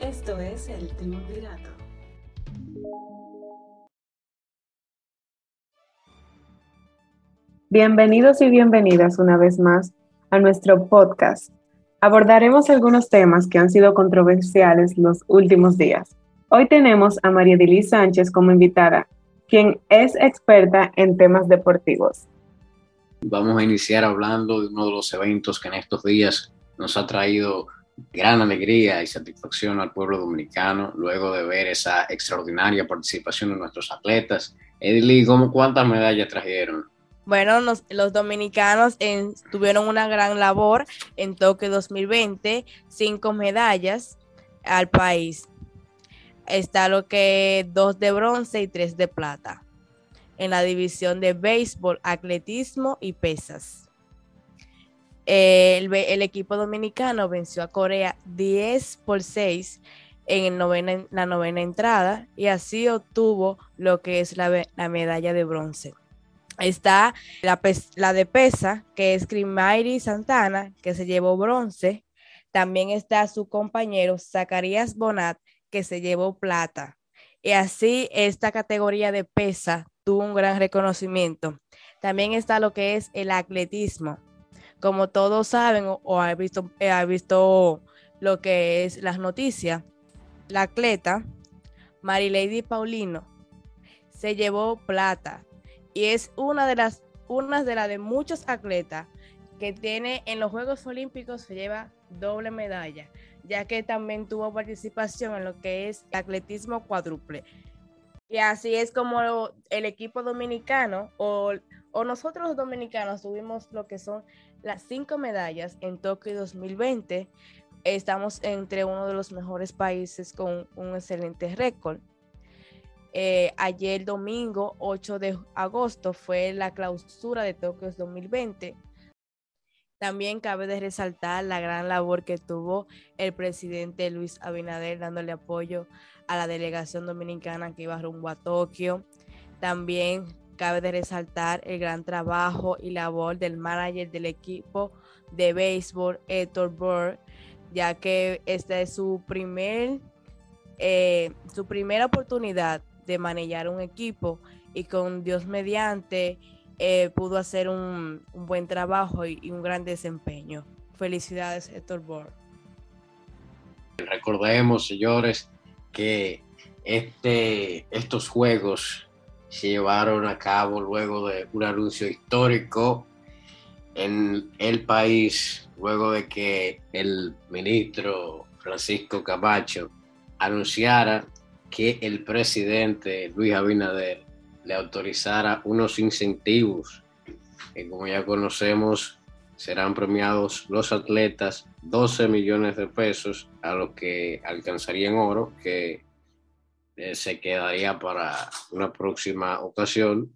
Esto es el Triunvirato. Bienvenidos y bienvenidas una vez más a nuestro podcast. Abordaremos algunos temas que han sido controversiales los últimos días. Hoy tenemos a María Dili Sánchez como invitada, quien es experta en temas deportivos. Vamos a iniciar hablando de uno de los eventos que en estos días nos ha traído gran alegría y satisfacción al pueblo dominicano luego de ver esa extraordinaria participación de nuestros atletas. Edily, ¿cómo cuántas medallas trajeron? Bueno, los, dominicanos tuvieron una gran labor en Tokio 2020, cinco medallas al país. Está lo que dos de bronce y tres de plata en la división de béisbol, atletismo y pesas. El, equipo dominicano venció a Corea 10 por 6 en la novena entrada y así obtuvo lo que es la, medalla de bronce. Está la, de pesa, que es Grimairi Santana, que se llevó bronce. También está su compañero Zacarías Bonat, que se llevó plata. Y así esta categoría de pesa tuvo un gran reconocimiento. También está lo que es el atletismo, como todos saben o, ha visto, visto lo que es las noticias, la atleta Marilady Paulino se llevó plata y es una de las una de las de muchos atletas que tiene en los Juegos Olímpicos se lleva doble medalla, ya que también tuvo participación en lo que es atletismo cuádruple. Y así es como el equipo dominicano o, o nosotros los dominicanos tuvimos lo que son las cinco medallas en Tokio 2020. Estamos entre uno de los mejores países con un excelente récord. Eh, ayer domingo 8 de agosto fue la clausura de Tokio 2020. También cabe resaltar la gran labor que tuvo el presidente Luis Abinader dándole apoyo a la delegación dominicana que iba rumbo a Tokio. También Cabe de resaltar el gran trabajo y labor del manager del equipo de béisbol, Héctor Burr, ya que esta es su primer eh, su primera oportunidad de manejar un equipo y con Dios mediante eh, pudo hacer un, buen trabajo y, un gran desempeño. Felicidades, Héctor Burr. Recordemos, señores, que este, estos juegos se llevaron a cabo luego de un anuncio histórico en el país, luego de que el ministro Francisco Camacho anunciara que el presidente Luis Abinader le autorizara unos incentivos que como ya conocemos serán premiados los atletas 12 millones de pesos a los que alcanzarían oro, que eh, se quedaría para una próxima ocasión.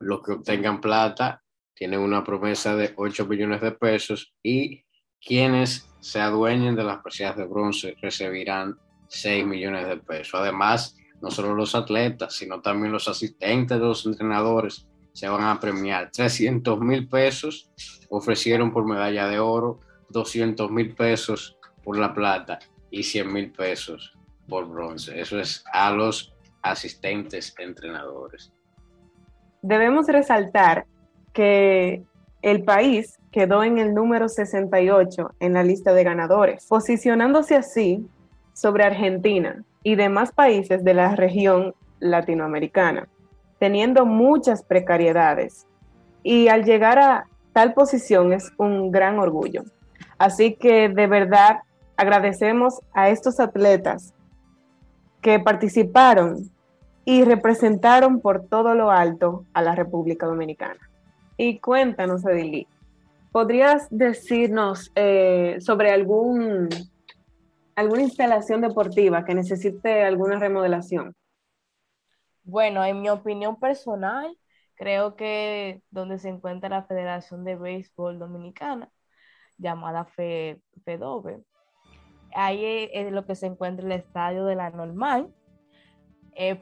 Los que obtengan plata tienen una promesa de 8 millones de pesos y quienes se adueñen de las preseas de bronce recibirán 6 millones de pesos. Además, no solo los atletas, sino también los asistentes de los entrenadores se van a premiar 300 mil pesos, ofrecieron por medalla de oro, 200 mil pesos por la plata y 100 mil pesos por bronce. Eso es a los asistentes entrenadores. Debemos resaltar que el país quedó en el número 68 en la lista de ganadores, posicionándose así sobre Argentina y demás países de la región latinoamericana, teniendo muchas precariedades. Y al llegar a tal posición es un gran orgullo. Así que de verdad agradecemos a estos atletas que participaron y representaron por todo lo alto a la República Dominicana. Y cuéntanos, Edili, ¿podrías decirnos eh, sobre algún, alguna instalación deportiva que necesite alguna remodelación? Bueno, en mi opinión personal, creo que donde se encuentra la Federación de Béisbol Dominicana, llamada FEDOBE, ahí es lo que se encuentra el estadio de la normal. Eh,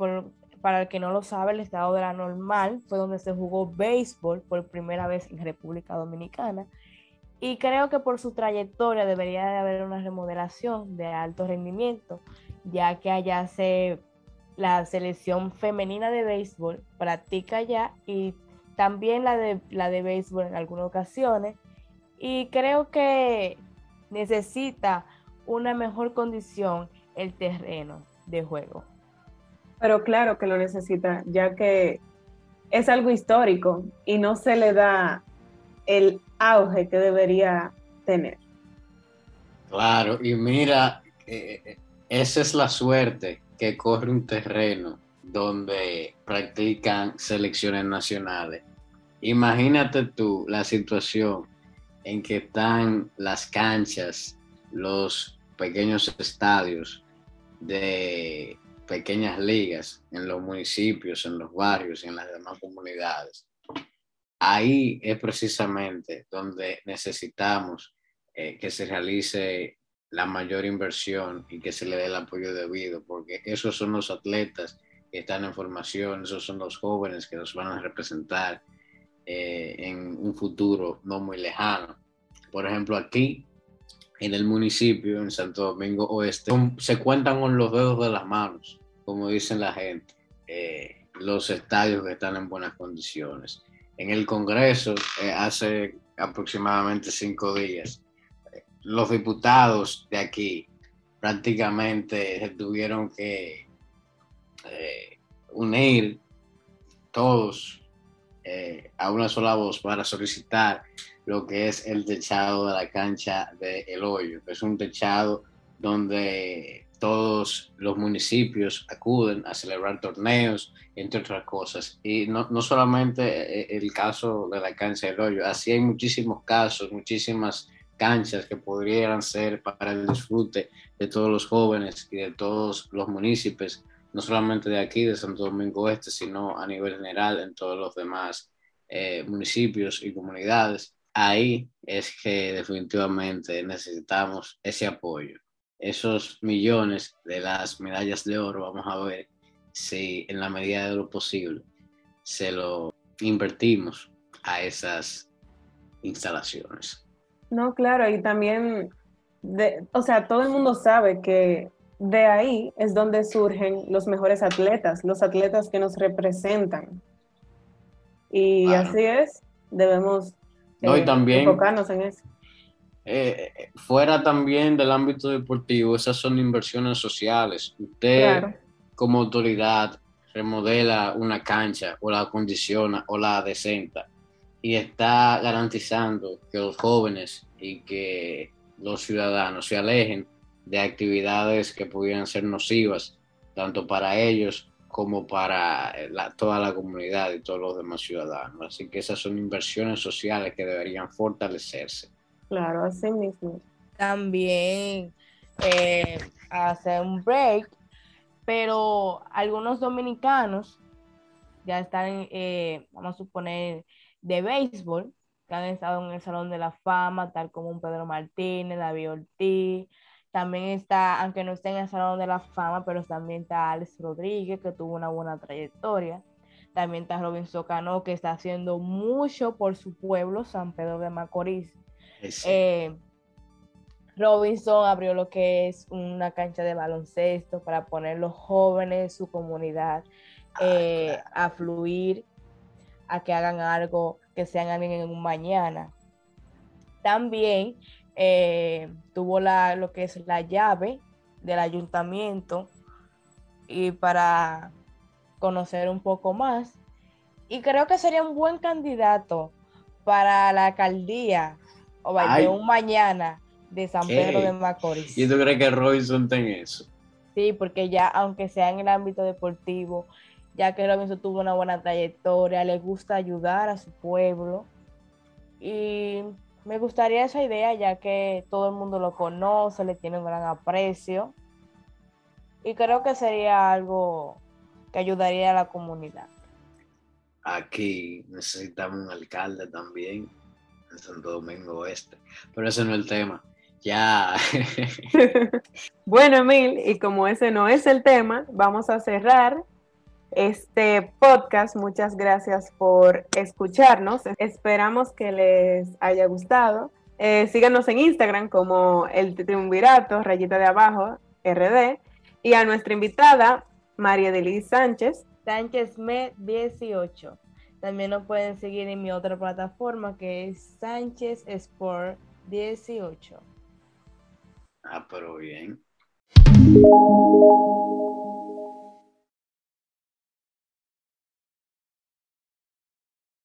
para el que no lo sabe, el estadio de la normal fue donde se jugó béisbol por primera vez en República Dominicana. y creo que por su trayectoria debería de haber una remodelación de alto rendimiento, ya que allá se la selección femenina de béisbol practica ya y también la de la de béisbol en algunas ocasiones y creo que necesita una mejor condición el terreno de juego. Pero claro que lo necesita, ya que es algo histórico y no se le da el auge que debería tener. Claro, y mira, eh, esa es la suerte que corre un terreno donde practican selecciones nacionales. Imagínate tú la situación en que están las canchas, los pequeños estadios de pequeñas ligas en los municipios, en los barrios en las demás comunidades. Ahí es precisamente donde necesitamos eh, que se realice la mayor inversión y que se le dé el apoyo debido, porque esos son los atletas que están en formación, esos son los jóvenes que nos van a representar eh, en un futuro no muy lejano. Por ejemplo, aquí en el municipio, en Santo Domingo Oeste, se cuentan con los dedos de las manos, como dicen la gente, eh, los estadios que están en buenas condiciones. En el Congreso, eh, hace aproximadamente cinco días, los diputados de aquí prácticamente tuvieron que eh, unir todos a una sola voz para solicitar lo que es el techado de la cancha de El Hoyo. Es un techado donde todos los municipios acuden a celebrar torneos, entre otras cosas. Y no, no solamente eh, el caso de la cancha del hoyo, así hay muchísimos casos, muchísimas canchas que podrían ser para el disfrute de todos los jóvenes y de todos los municipios, no solamente de aquí, de Santo Domingo Este, sino a nivel general en todos los demás eh, municipios y comunidades ahí es que definitivamente necesitamos ese apoyo. Esos millones de las medallas de oro, vamos a ver si en la medida de lo posible se lo invertimos a esas instalaciones. No, claro, y también, o sea, todo el mundo sabe que de ahí es donde surgen los mejores atletas, los atletas que nos representan. Y así es, debemos no, y también, enfocarnos en eso. Eh, fuera también del ámbito deportivo, esas son inversiones sociales. Usted como autoridad remodela una cancha o la acondiciona o la decenta y está garantizando que los jóvenes y que los ciudadanos se alejen de actividades que pudieran ser nocivas tanto para ellos como para eh, toda la comunidad y todos los demás ciudadanos. Así que esas son inversiones sociales que deberían fortalecerse. Claro, así mismo. También eh, hacer un break, pero algunos dominicanos ya están, eh, vamos a suponer, de béisbol, que han estado en el Salón de la Fama, tal como un Pedro Martínez, David Ortiz, también está, aunque no esté en el Salón de la Fama, pero también está Alex Rodríguez, que tuvo una buena trayectoria. También está Robinson Cano, que está haciendo mucho por su pueblo, San Pedro de Macorís. Eh, Robinson abrió lo que es una cancha de baloncesto para poner los jóvenes de su comunidad ah, eh, a fluir, a que hagan algo, que sean alguien en un mañana. También eh, tuvo la, lo que es la llave del ayuntamiento y para conocer un poco más. Y creo que sería un buen candidato para la alcaldía o de un mañana de San Pedro de Macorís. ¿Y tú crees que Robinson tiene eso? Sí, porque ya, aunque sea en el ámbito deportivo, ya que Robinson tuvo una buena trayectoria, le gusta ayudar a su pueblo. Y me gustaría esa idea ya que todo el mundo lo conoce, le tiene un gran aprecio y creo que sería algo que ayudaría a la comunidad. Aquí necesitamos un alcalde también en Santo Domingo Oeste, pero ese no es el tema. Ya. bueno, Emil, y como ese no es el tema, vamos a cerrar este podcast. Muchas gracias por escucharnos. Esperamos que les haya gustado. Eh, síganos en Instagram como el triunvirato, rayita de abajo, RD. Y a nuestra invitada, María Delis Sánchez. Sánchez Me 18. También nos pueden seguir en mi otra plataforma que es Sánchez Sport 18. Ah, pero bien.